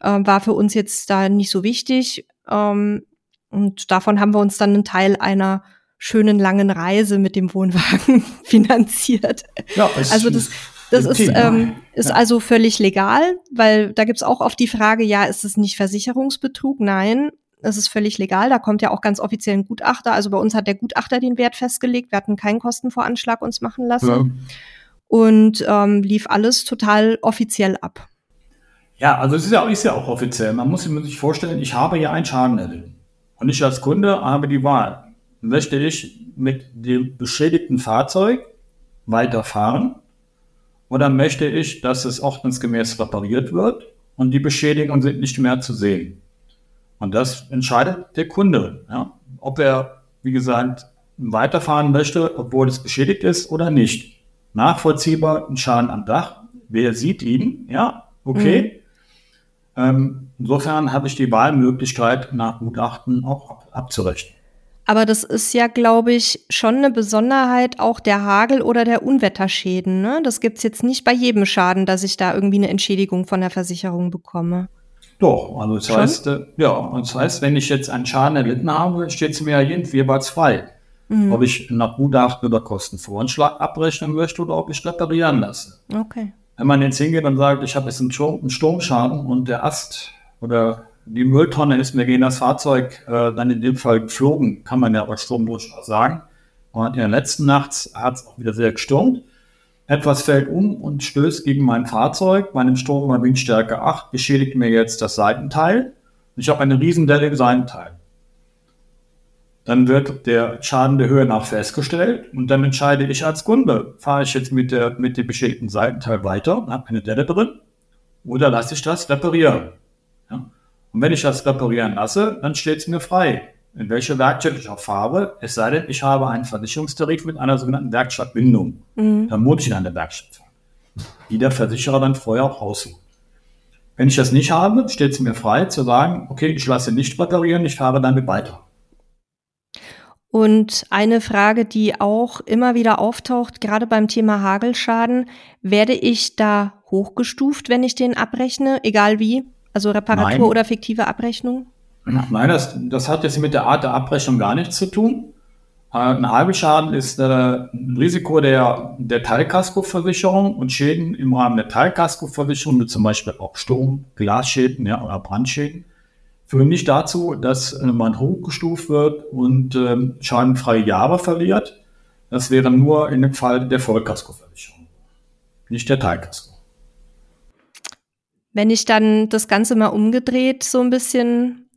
äh, war für uns jetzt da nicht so wichtig. Ähm, und davon haben wir uns dann einen Teil einer schönen langen Reise mit dem Wohnwagen finanziert. Ja, also das, das ist, ähm, ist ja. also völlig legal, weil da gibt's auch oft die Frage, ja, ist es nicht Versicherungsbetrug? Nein, es ist völlig legal. Da kommt ja auch ganz offiziell ein Gutachter. Also bei uns hat der Gutachter den Wert festgelegt. Wir hatten keinen Kostenvoranschlag uns machen lassen. Ja. Und ähm, lief alles total offiziell ab. Ja, also es ist ja, ist ja auch offiziell. Man muss sich vorstellen, ich habe ja einen Schaden erlitten. Und ich als Kunde habe die Wahl möchte ich mit dem beschädigten Fahrzeug weiterfahren oder möchte ich, dass es ordnungsgemäß repariert wird und die Beschädigungen sind nicht mehr zu sehen. Und das entscheidet der Kunde, ja, ob er, wie gesagt, weiterfahren möchte, obwohl es beschädigt ist oder nicht. Nachvollziehbar ein Schaden am Dach, wer sieht ihn, ja, okay. Mhm. Ähm, insofern habe ich die Wahlmöglichkeit, nach Gutachten auch abzurechnen. Aber das ist ja, glaube ich, schon eine Besonderheit auch der Hagel- oder der Unwetterschäden. Ne? Das gibt's jetzt nicht bei jedem Schaden, dass ich da irgendwie eine Entschädigung von der Versicherung bekomme. Doch, also das schon? heißt, äh, ja, das heißt, wenn ich jetzt einen Schaden erlitten habe, steht es mir ja jedenfalls frei. Mhm. Ob ich nach Gutachten oder Kostenvoranschlag abrechnen möchte oder ob ich reparieren lasse. Okay. wenn man jetzt hingeht und sagt, ich habe jetzt einen, Sturm, einen Sturmschaden und der Ast oder die Mülltonne ist mir gegen das Fahrzeug äh, dann in dem Fall geflogen, kann man ja bei Sturm durchaus sagen. Und in der letzten Nacht hat es auch wieder sehr gestürmt. Etwas fällt um und stößt gegen mein Fahrzeug. Bei einem Sturm bei Windstärke 8 beschädigt mir jetzt das Seitenteil. Ich habe eine Riesendelle im Seitenteil. Dann wird der Schaden der Höhe nach festgestellt und dann entscheide ich als Kunde, fahre ich jetzt mit, der, mit dem beschädigten Seitenteil weiter, habe eine Delle drin, oder lasse ich das reparieren. Ja? Und wenn ich das reparieren lasse, dann steht es mir frei, in welche Werkstatt ich auch fahre, es sei denn, ich habe einen Versicherungstarif mit einer sogenannten Werkstattbindung. Mhm. Dann muss ich in eine Werkstatt fahren, die der Versicherer dann vorher auch aussucht. Wenn ich das nicht habe, steht es mir frei zu sagen, okay, ich lasse nicht reparieren, ich fahre damit weiter. Und eine Frage, die auch immer wieder auftaucht, gerade beim Thema Hagelschaden, werde ich da hochgestuft, wenn ich den abrechne, egal wie? Also Reparatur Nein. oder fiktive Abrechnung? Nein, das, das hat jetzt mit der Art der Abrechnung gar nichts zu tun. Äh, ein Hagelschaden ist äh, ein Risiko der, der Teilkaskoversicherung und Schäden im Rahmen der Teilkaskoversicherung, wie zum Beispiel auch Sturm, Glasschäden ja, oder Brandschäden, führen nicht dazu, dass äh, man hochgestuft wird und ähm, schadenfreie Jahre verliert. Das wäre nur in dem Fall der Vollkaskoversicherung, nicht der Teilkasko. Wenn ich dann das Ganze mal umgedreht so ein bisschen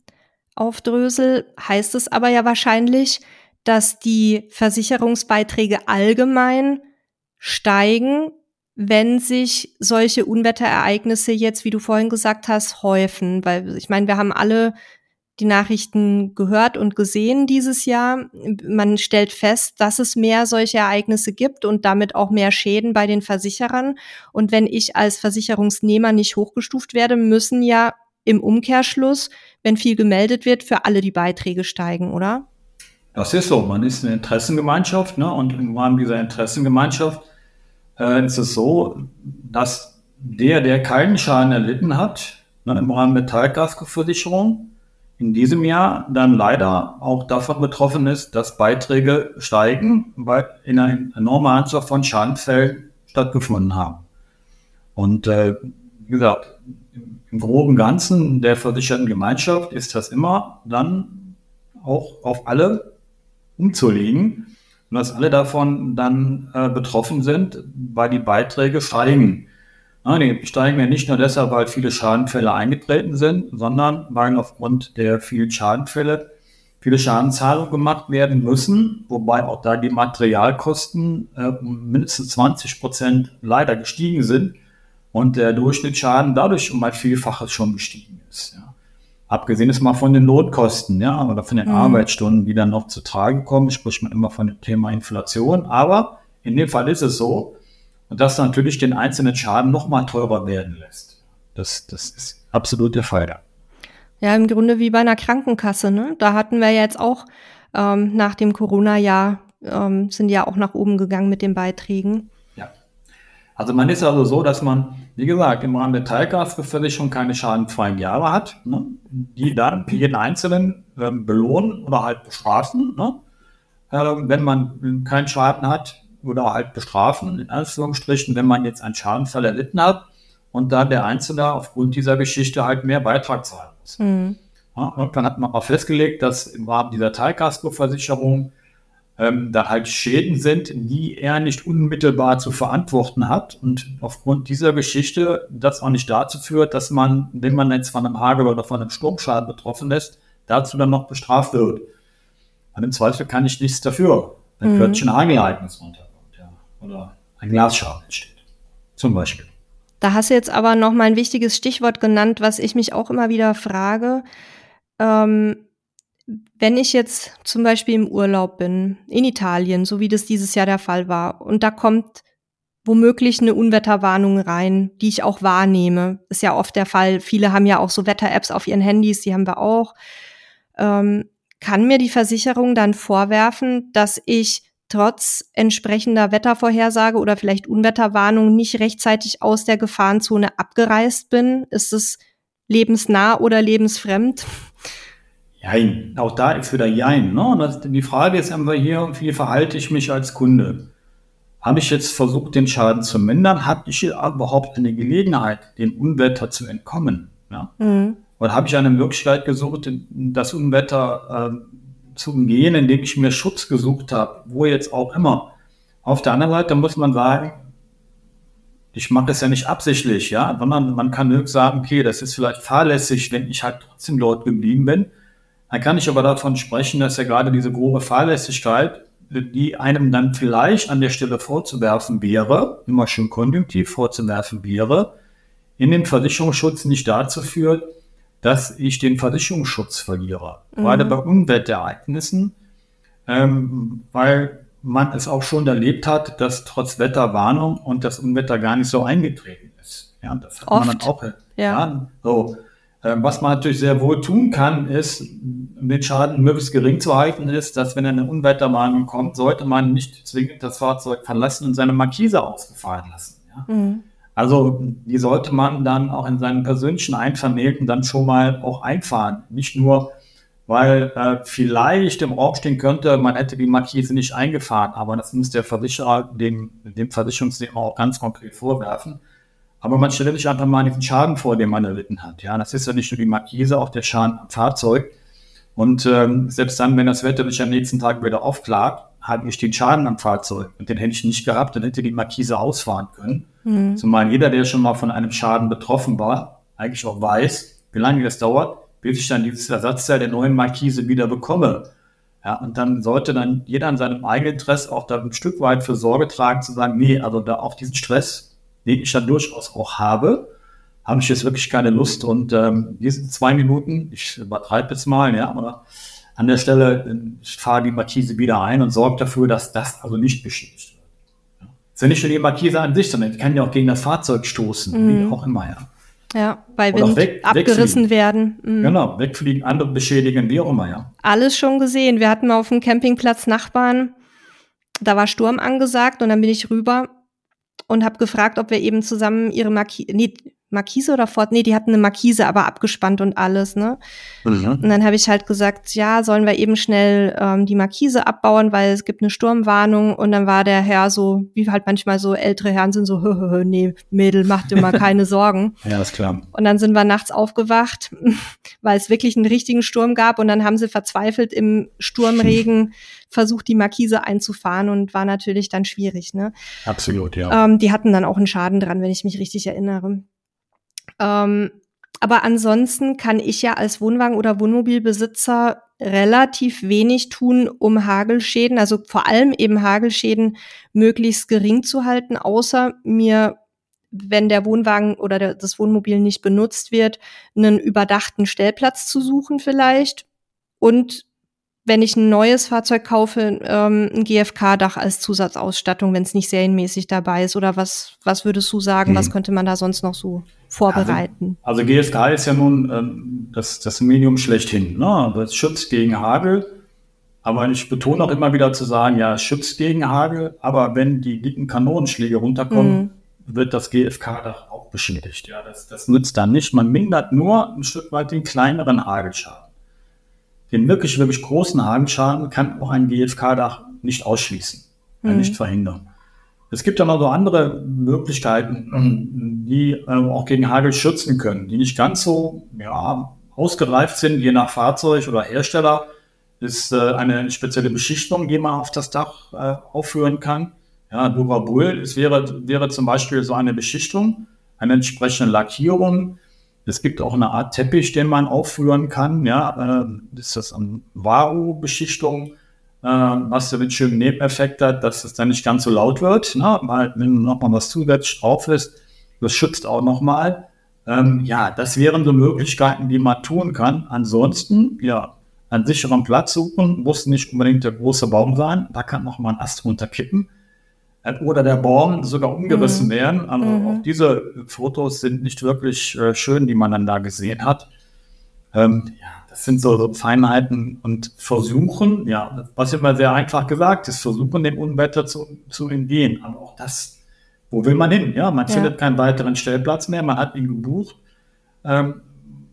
aufdrösel, heißt es aber ja wahrscheinlich, dass die Versicherungsbeiträge allgemein steigen, wenn sich solche Unwetterereignisse jetzt, wie du vorhin gesagt hast, häufen. Weil ich meine, wir haben alle die Nachrichten gehört und gesehen dieses Jahr. Man stellt fest, dass es mehr solche Ereignisse gibt und damit auch mehr Schäden bei den Versicherern. Und wenn ich als Versicherungsnehmer nicht hochgestuft werde, müssen ja im Umkehrschluss, wenn viel gemeldet wird, für alle die Beiträge steigen, oder? Das ist so. Man ist eine Interessengemeinschaft ne? und im Rahmen dieser Interessengemeinschaft äh, ist es so, dass der, der keinen Schaden erlitten hat, ne, im Rahmen der Teilkaskoversicherung, in diesem Jahr dann leider auch davon betroffen ist, dass Beiträge steigen, weil in einer enormen Anzahl von Schadenfällen stattgefunden haben. Und äh, wie gesagt, im groben Ganzen der versicherten Gemeinschaft ist das immer dann auch auf alle umzulegen dass alle davon dann äh, betroffen sind, weil die Beiträge steigen. Ja, die steigen ja nicht nur deshalb, weil viele Schadenfälle eingetreten sind, sondern weil aufgrund der vielen Schadenfälle viele Schadenzahlungen gemacht werden müssen, wobei auch da die Materialkosten äh, um mindestens 20 Prozent leider gestiegen sind und der Durchschnittsschaden dadurch um ein Vielfaches schon gestiegen ist. Ja. Abgesehen ist mal von den Lohnkosten, ja, oder von den mhm. Arbeitsstunden, die dann noch zu tragen kommen, spricht man immer von dem Thema Inflation. Aber in dem Fall ist es so, dass natürlich den einzelnen Schaden noch mal teurer werden lässt. Das, das ist absolut der Fall da. Ja, im Grunde wie bei einer Krankenkasse, ne? Da hatten wir jetzt auch ähm, nach dem Corona-Jahr ähm, sind ja auch nach oben gegangen mit den Beiträgen. Also man ist also so, dass man, wie gesagt, im Rahmen der Teilgasversicherung keine schadenfreien Jahre hat, ne, die dann jeden Einzelnen äh, belohnen oder halt bestrafen, ne, äh, wenn man keinen Schaden hat oder halt bestrafen, in Anführungsstrichen, wenn man jetzt einen Schadenfall erlitten hat und dann der Einzelne aufgrund dieser Geschichte halt mehr Beitrag zahlen muss. Mhm. Ja, und dann hat man auch festgelegt, dass im Rahmen dieser Teilkaskoversicherung ähm, da halt Schäden sind, die er nicht unmittelbar zu verantworten hat. Und aufgrund dieser Geschichte das auch nicht dazu führt, dass man, wenn man jetzt von einem Hagel oder von einem Sturmschaden betroffen ist, dazu dann noch bestraft wird. Und im Zweifel kann ich nichts dafür, wenn mhm. plötzlich ein Hagelereignis ja, oder ein Glasschaden entsteht. Zum Beispiel. Da hast du jetzt aber noch mal ein wichtiges Stichwort genannt, was ich mich auch immer wieder frage. Ähm, wenn ich jetzt zum Beispiel im Urlaub bin, in Italien, so wie das dieses Jahr der Fall war, und da kommt womöglich eine Unwetterwarnung rein, die ich auch wahrnehme, ist ja oft der Fall. Viele haben ja auch so Wetter-Apps auf ihren Handys, die haben wir auch. Ähm, kann mir die Versicherung dann vorwerfen, dass ich trotz entsprechender Wettervorhersage oder vielleicht Unwetterwarnung nicht rechtzeitig aus der Gefahrenzone abgereist bin? Ist es lebensnah oder lebensfremd? Jein. Auch da ist wieder Jein. Ne? Das, die Frage ist einfach hier, wie verhalte ich mich als Kunde? habe ich jetzt versucht, den Schaden zu mindern? Habe ich überhaupt eine Gelegenheit, dem Unwetter zu entkommen? Ja? Mhm. Oder habe ich eine Möglichkeit gesucht, das Unwetter äh, zu umgehen, indem ich mir Schutz gesucht habe, wo jetzt auch immer? Auf der anderen Seite muss man sagen, ich mache das ja nicht absichtlich, ja, sondern man kann höchst sagen, okay, das ist vielleicht fahrlässig, wenn ich halt trotzdem dort geblieben bin. Dann kann ich aber davon sprechen, dass ja gerade diese grobe Fahrlässigkeit, die einem dann vielleicht an der Stelle vorzuwerfen wäre, immer schön konjunktiv vorzuwerfen wäre, in den Versicherungsschutz nicht dazu führt, dass ich den Versicherungsschutz verliere. Mhm. Gerade bei Umweltereignissen, ähm, weil man es auch schon erlebt hat, dass trotz Wetterwarnung und das Unwetter gar nicht so eingetreten ist. Ja, das hat Oft. man dann auch. Ja. ja so. Ähm, was man natürlich sehr wohl tun kann, ist, den Schaden möglichst gering zu halten, ist, dass wenn eine Unwetterwarnung kommt, sollte man nicht zwingend das Fahrzeug verlassen und seine Markise ausgefahren lassen. Ja? Mhm. Also die sollte man dann auch in seinen persönlichen Einvermählten dann schon mal auch einfahren. Nicht nur, weil äh, vielleicht im Raum stehen könnte, man hätte die Markise nicht eingefahren, aber das muss der Versicherer dem, dem Versicherungsnehmer auch ganz konkret vorwerfen. Aber man stellt sich einfach mal den Schaden vor, den man erlitten hat. Ja, das ist ja nicht nur die Markise, auch der Schaden am Fahrzeug. Und ähm, selbst dann, wenn das Wetter sich am nächsten Tag wieder aufklagt, habe ich den Schaden am Fahrzeug. Und den hätte ich nicht gehabt, dann hätte die Markise ausfahren können. Mhm. Zumal jeder, der schon mal von einem Schaden betroffen war, eigentlich auch weiß, wie lange das dauert, bis ich dann dieses Ersatzteil der neuen Markise wieder bekomme. Ja, und dann sollte dann jeder an seinem eigenen Interesse auch da ein Stück weit für Sorge tragen, zu sagen, nee, also da auf diesen Stress, den ich dann durchaus auch habe, habe ich jetzt wirklich keine Lust. Und ähm, diese zwei Minuten, ich übertreibe jetzt mal, ja, aber an der Stelle ich fahre die Markise wieder ein und sorge dafür, dass das also nicht beschädigt wird. Ja. ist ja nicht nur die Markise an sich, sondern die kann ja auch gegen das Fahrzeug stoßen, mhm. wie auch immer, ja. Ja, bei Wind weg, abgerissen werden. Mhm. Genau, wegfliegen, andere beschädigen, wie auch immer, ja. Alles schon gesehen. Wir hatten mal auf dem Campingplatz Nachbarn, da war Sturm angesagt und dann bin ich rüber und habe gefragt, ob wir eben zusammen ihre Markise, nee, Markise oder Ford? Nee, die hatten eine Markise, aber abgespannt und alles, ne? Mhm. Und dann habe ich halt gesagt, ja, sollen wir eben schnell ähm, die Markise abbauen, weil es gibt eine Sturmwarnung. Und dann war der Herr so, wie halt manchmal so ältere Herren sind, so, hö, hö, hö, nee, Mädel, mach dir mal keine Sorgen. ja, ist klar. Und dann sind wir nachts aufgewacht, weil es wirklich einen richtigen Sturm gab. Und dann haben sie verzweifelt im Sturmregen versucht, die Markise einzufahren und war natürlich dann schwierig, ne? Absolut, ja. Ähm, die hatten dann auch einen Schaden dran, wenn ich mich richtig erinnere. Ähm, aber ansonsten kann ich ja als Wohnwagen- oder Wohnmobilbesitzer relativ wenig tun, um Hagelschäden, also vor allem eben Hagelschäden, möglichst gering zu halten, außer mir, wenn der Wohnwagen oder der, das Wohnmobil nicht benutzt wird, einen überdachten Stellplatz zu suchen vielleicht und wenn ich ein neues Fahrzeug kaufe, ähm, ein GFK-Dach als Zusatzausstattung, wenn es nicht serienmäßig dabei ist? Oder was, was würdest du sagen, hm. was könnte man da sonst noch so vorbereiten? Also, also GFK ist ja nun ähm, das, das Medium schlechthin. Ne? Aber es schützt gegen Hagel. Aber ich betone auch immer wieder zu sagen, ja, es schützt gegen Hagel. Aber wenn die dicken Kanonenschläge runterkommen, mhm. wird das GFK-Dach auch beschädigt. Ja, das, das nützt dann nicht. Man mindert nur ein Stück weit den kleineren Hagelschaden. Den wirklich, wirklich großen Hagelschaden kann auch ein GFK-Dach nicht ausschließen, mhm. nicht verhindern. Es gibt dann also andere Möglichkeiten, die äh, auch gegen Hagel schützen können, die nicht ganz so ja, ausgereift sind, je nach Fahrzeug oder Hersteller. Ist äh, eine spezielle Beschichtung, die man auf das Dach äh, aufführen kann. Ja, Durabul, es wäre, wäre zum Beispiel so eine Beschichtung, eine entsprechende Lackierung, es gibt auch eine Art Teppich, den man aufführen kann. Ja, äh, ist das an Varu-Beschichtung. Äh, was du mit schönen Nebeneffekt hat, dass es dann nicht ganz so laut wird. Ne? Weil, wenn noch mal was zusätzlich drauf ist, das schützt auch noch mal. Ähm, ja, das wären so Möglichkeiten, die man tun kann. Ansonsten, ja, einen sicheren Platz suchen, muss nicht unbedingt der große Baum sein. Da kann noch mal ein Ast runterkippen oder der Baum sogar umgerissen mhm. werden. Also mhm. auch diese Fotos sind nicht wirklich äh, schön, die man dann da gesehen hat. Ähm, ja, das sind so, so, Feinheiten und Versuchen, ja, was immer sehr einfach gesagt ist, versuchen dem Unwetter zu, zu entgehen. Aber auch das, wo will man hin? Ja, man ja. findet keinen weiteren Stellplatz mehr, man hat ihn gebucht. Ähm,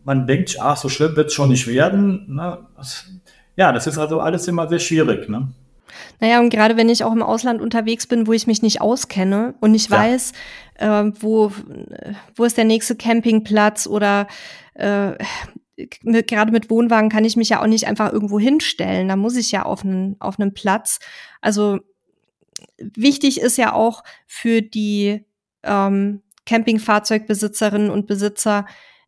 man denkt, ach, so schlimm wird es schon nicht werden. Ne? Das, ja, das ist also alles immer sehr schwierig. Ne? Naja, und gerade wenn ich auch im Ausland unterwegs bin, wo ich mich nicht auskenne und nicht ja. weiß, äh, wo, wo ist der nächste Campingplatz oder äh, mit, gerade mit Wohnwagen kann ich mich ja auch nicht einfach irgendwo hinstellen. Da muss ich ja auf einen, auf einen Platz. Also wichtig ist ja auch für die ähm, Campingfahrzeugbesitzerinnen und Besitzer,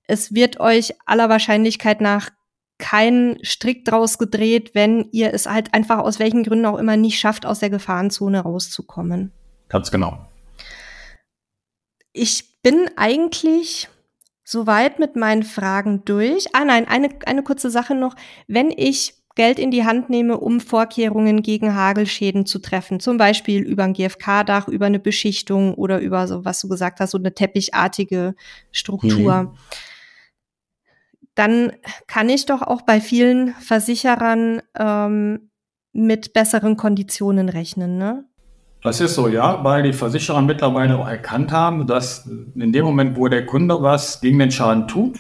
es wird euch aller Wahrscheinlichkeit nach kein Strick draus gedreht, wenn ihr es halt einfach aus welchen Gründen auch immer nicht schafft, aus der Gefahrenzone rauszukommen. Ganz genau. Ich bin eigentlich soweit mit meinen Fragen durch. Ah nein, eine, eine kurze Sache noch. Wenn ich Geld in die Hand nehme, um Vorkehrungen gegen Hagelschäden zu treffen, zum Beispiel über ein GFK-Dach, über eine Beschichtung oder über so, was du gesagt hast, so eine teppichartige Struktur. Mhm dann kann ich doch auch bei vielen Versicherern ähm, mit besseren Konditionen rechnen, ne? Das ist so, ja, weil die Versicherer mittlerweile auch erkannt haben, dass in dem Moment, wo der Kunde was gegen den Schaden tut,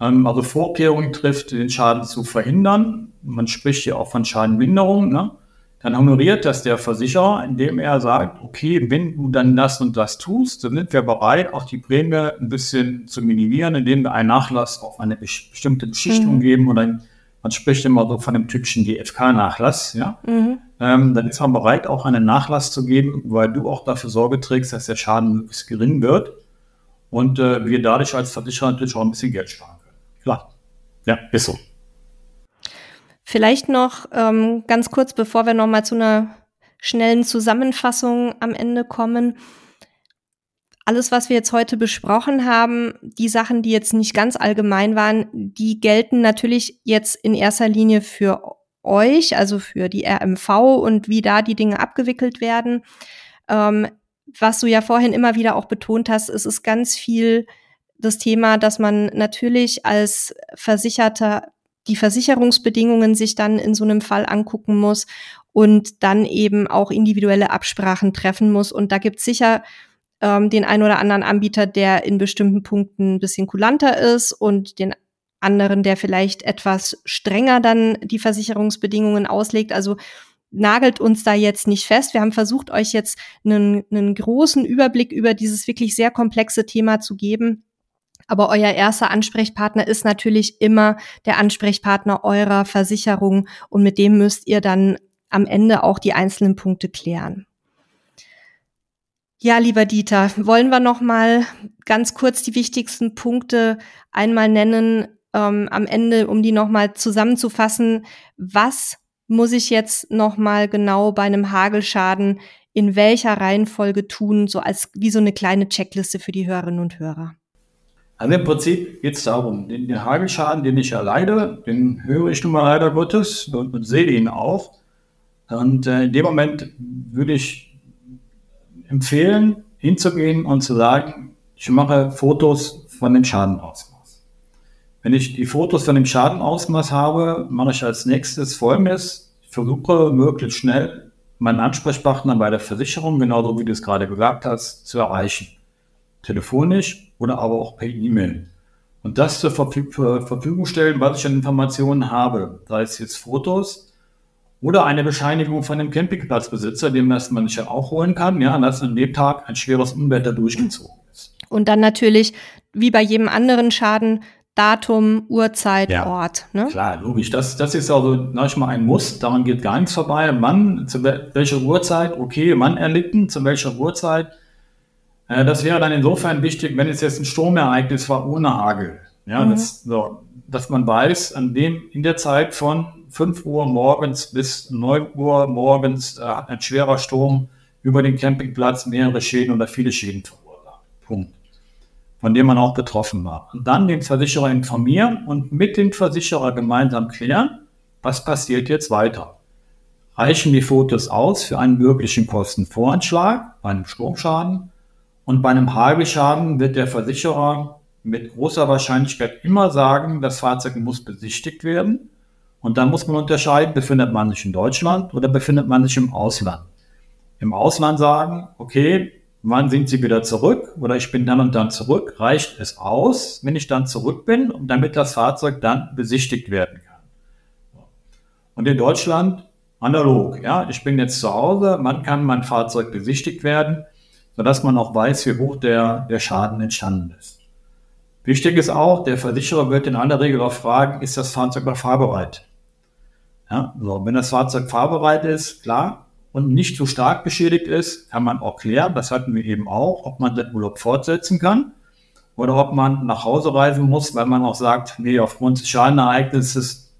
ähm, also Vorkehrungen trifft, den Schaden zu verhindern, man spricht hier auch von Schadenminderung, ne? Dann honoriert das der Versicherer, indem er sagt, okay, wenn du dann das und das tust, dann sind wir bereit, auch die Prämie ein bisschen zu minimieren, indem wir einen Nachlass auf eine bestimmte Beschichtung mhm. geben oder man spricht immer so von einem typischen GFK-Nachlass, ja. Mhm. Ähm, dann ist man bereit, auch einen Nachlass zu geben, weil du auch dafür Sorge trägst, dass der Schaden möglichst gering wird und äh, wir dadurch als Versicherer natürlich auch ein bisschen Geld sparen können. Klar. Ja, ist so. Vielleicht noch ähm, ganz kurz, bevor wir noch mal zu einer schnellen Zusammenfassung am Ende kommen. Alles, was wir jetzt heute besprochen haben, die Sachen, die jetzt nicht ganz allgemein waren, die gelten natürlich jetzt in erster Linie für euch, also für die RMV und wie da die Dinge abgewickelt werden. Ähm, was du ja vorhin immer wieder auch betont hast, es ist ganz viel das Thema, dass man natürlich als Versicherter die Versicherungsbedingungen sich dann in so einem Fall angucken muss und dann eben auch individuelle Absprachen treffen muss. Und da gibt es sicher ähm, den einen oder anderen Anbieter, der in bestimmten Punkten ein bisschen kulanter ist und den anderen, der vielleicht etwas strenger dann die Versicherungsbedingungen auslegt. Also nagelt uns da jetzt nicht fest. Wir haben versucht, euch jetzt einen, einen großen Überblick über dieses wirklich sehr komplexe Thema zu geben. Aber euer erster Ansprechpartner ist natürlich immer der Ansprechpartner eurer Versicherung und mit dem müsst ihr dann am Ende auch die einzelnen Punkte klären. Ja, lieber Dieter, wollen wir noch mal ganz kurz die wichtigsten Punkte einmal nennen ähm, am Ende, um die noch mal zusammenzufassen. Was muss ich jetzt noch mal genau bei einem Hagelschaden in welcher Reihenfolge tun, so als wie so eine kleine Checkliste für die Hörerinnen und Hörer? Also im Prinzip geht es darum, den, den, Hagelschaden, den ich erleide, den höre ich nun mal leider Gottes und, und sehe ihn auch. Und äh, in dem Moment würde ich empfehlen, hinzugehen und zu sagen, ich mache Fotos von dem Schadenausmaß. Wenn ich die Fotos von dem Schadenausmaß habe, mache ich als nächstes Folgendes. Ich versuche möglichst schnell meinen Ansprechpartner bei der Versicherung, genauso wie du es gerade gesagt hast, zu erreichen. Telefonisch oder aber auch per E-Mail. Und das zur Verfügung stellen, was ich an Informationen habe, sei es jetzt Fotos oder eine Bescheinigung von dem Campingplatzbesitzer, dem das man sich ja auch holen kann, ja, dass an dem Tag ein schweres Unwetter durchgezogen ist. Und dann natürlich, wie bei jedem anderen Schaden, Datum, Uhrzeit, ja, Ort. Ne? Klar, logisch. Das, das ist also, sag ich mal, ein Muss. Daran geht gar nichts vorbei. Wann, zu welcher Uhrzeit, okay, wann erlitten, zu welcher Uhrzeit, das wäre dann insofern wichtig, wenn es jetzt ein Sturmereignis war ohne Hagel. Ja, mhm. das, so, dass man weiß, an dem, in der Zeit von 5 Uhr morgens bis 9 Uhr morgens äh, hat ein schwerer Sturm über den Campingplatz mehrere Schäden oder viele Schäden verursacht. Punkt. Von dem man auch betroffen war. Und dann den Versicherer informieren und mit dem Versicherer gemeinsam klären, was passiert jetzt weiter. Reichen die Fotos aus für einen möglichen Kostenvoranschlag bei einem Sturmschaden? Und bei einem Hagelschaden wird der Versicherer mit großer Wahrscheinlichkeit immer sagen, das Fahrzeug muss besichtigt werden. Und dann muss man unterscheiden, befindet man sich in Deutschland oder befindet man sich im Ausland. Im Ausland sagen, okay, wann sind Sie wieder zurück oder ich bin dann und dann zurück, reicht es aus, wenn ich dann zurück bin, damit das Fahrzeug dann besichtigt werden kann. Und in Deutschland analog. Ja, ich bin jetzt zu Hause, man kann mein Fahrzeug besichtigt werden, sodass man auch weiß, wie hoch der, der Schaden entstanden ist. Wichtig ist auch, der Versicherer wird in aller Regel auch fragen, ist das Fahrzeug noch fahrbereit? Ja, so, wenn das Fahrzeug fahrbereit ist, klar, und nicht so stark beschädigt ist, kann man auch klären, das hatten wir eben auch, ob man den Urlaub fortsetzen kann oder ob man nach Hause reisen muss, weil man auch sagt, nee, aufgrund des Schadenereignisses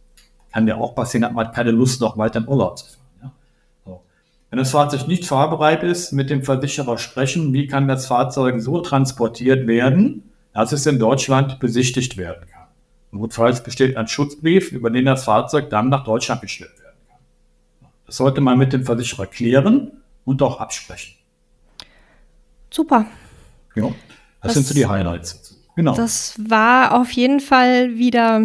kann ja auch passieren, hat man keine Lust, noch weiter in Urlaub zu fahren. Wenn das Fahrzeug nicht fahrbereit ist, mit dem Versicherer sprechen, wie kann das Fahrzeug so transportiert werden, dass es in Deutschland besichtigt werden kann. Notfalls besteht ein Schutzbrief, über den das Fahrzeug dann nach Deutschland gestellt werden kann. Das sollte man mit dem Versicherer klären und auch absprechen. Super. Ja, das, das sind so die Highlights. Genau. Das war auf jeden Fall wieder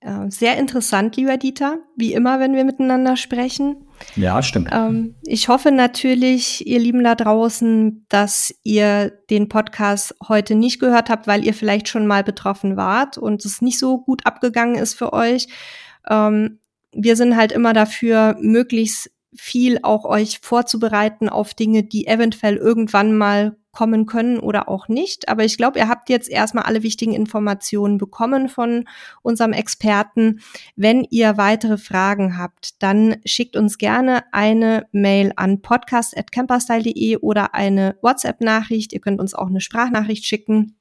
äh, sehr interessant, lieber Dieter, wie immer, wenn wir miteinander sprechen. Ja, stimmt. Ähm, ich hoffe natürlich, ihr Lieben da draußen, dass ihr den Podcast heute nicht gehört habt, weil ihr vielleicht schon mal betroffen wart und es nicht so gut abgegangen ist für euch. Ähm, wir sind halt immer dafür, möglichst viel auch euch vorzubereiten auf Dinge, die eventuell irgendwann mal kommen können oder auch nicht. Aber ich glaube, ihr habt jetzt erstmal alle wichtigen Informationen bekommen von unserem Experten. Wenn ihr weitere Fragen habt, dann schickt uns gerne eine Mail an podcast.camperstyle.de oder eine WhatsApp-Nachricht. Ihr könnt uns auch eine Sprachnachricht schicken.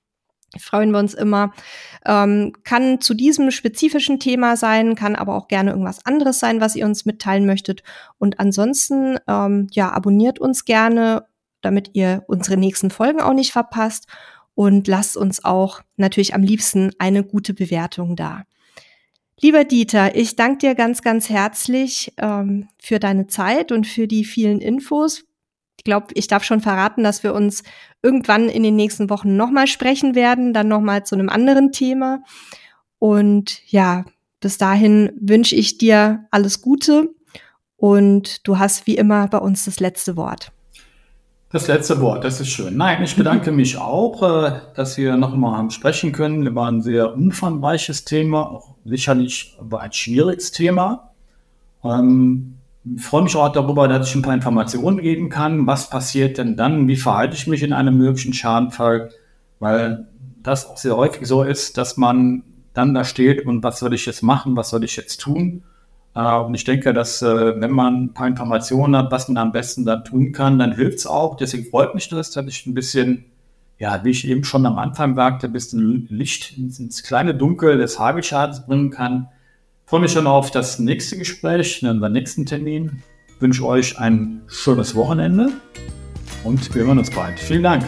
Freuen wir uns immer. Ähm, kann zu diesem spezifischen Thema sein, kann aber auch gerne irgendwas anderes sein, was ihr uns mitteilen möchtet. Und ansonsten, ähm, ja, abonniert uns gerne damit ihr unsere nächsten Folgen auch nicht verpasst. Und lasst uns auch natürlich am liebsten eine gute Bewertung da. Lieber Dieter, ich danke dir ganz, ganz herzlich ähm, für deine Zeit und für die vielen Infos. Ich glaube, ich darf schon verraten, dass wir uns irgendwann in den nächsten Wochen nochmal sprechen werden, dann nochmal zu einem anderen Thema. Und ja, bis dahin wünsche ich dir alles Gute und du hast wie immer bei uns das letzte Wort. Das letzte Wort, das ist schön. Nein, ich bedanke mich auch, äh, dass wir noch mal haben sprechen können. War ein sehr umfangreiches Thema, auch sicherlich aber ein schwieriges Thema. Ähm, ich freue mich auch darüber, dass ich ein paar Informationen geben kann. Was passiert denn dann? Wie verhalte ich mich in einem möglichen Schadenfall? Weil das auch sehr häufig so ist, dass man dann da steht und was soll ich jetzt machen? Was soll ich jetzt tun? Und ich denke, dass äh, wenn man ein paar Informationen hat, was man am besten da tun kann, dann hilft es auch. Deswegen freut mich das, dass ich ein bisschen, ja, wie ich eben schon am Anfang sagte, ein bisschen Licht ins kleine Dunkel des Hagelschadens bringen kann. Ich freue mich schon auf das nächste Gespräch, unseren nächsten Termin. Ich wünsche euch ein schönes Wochenende und wir hören uns bald. Vielen Dank.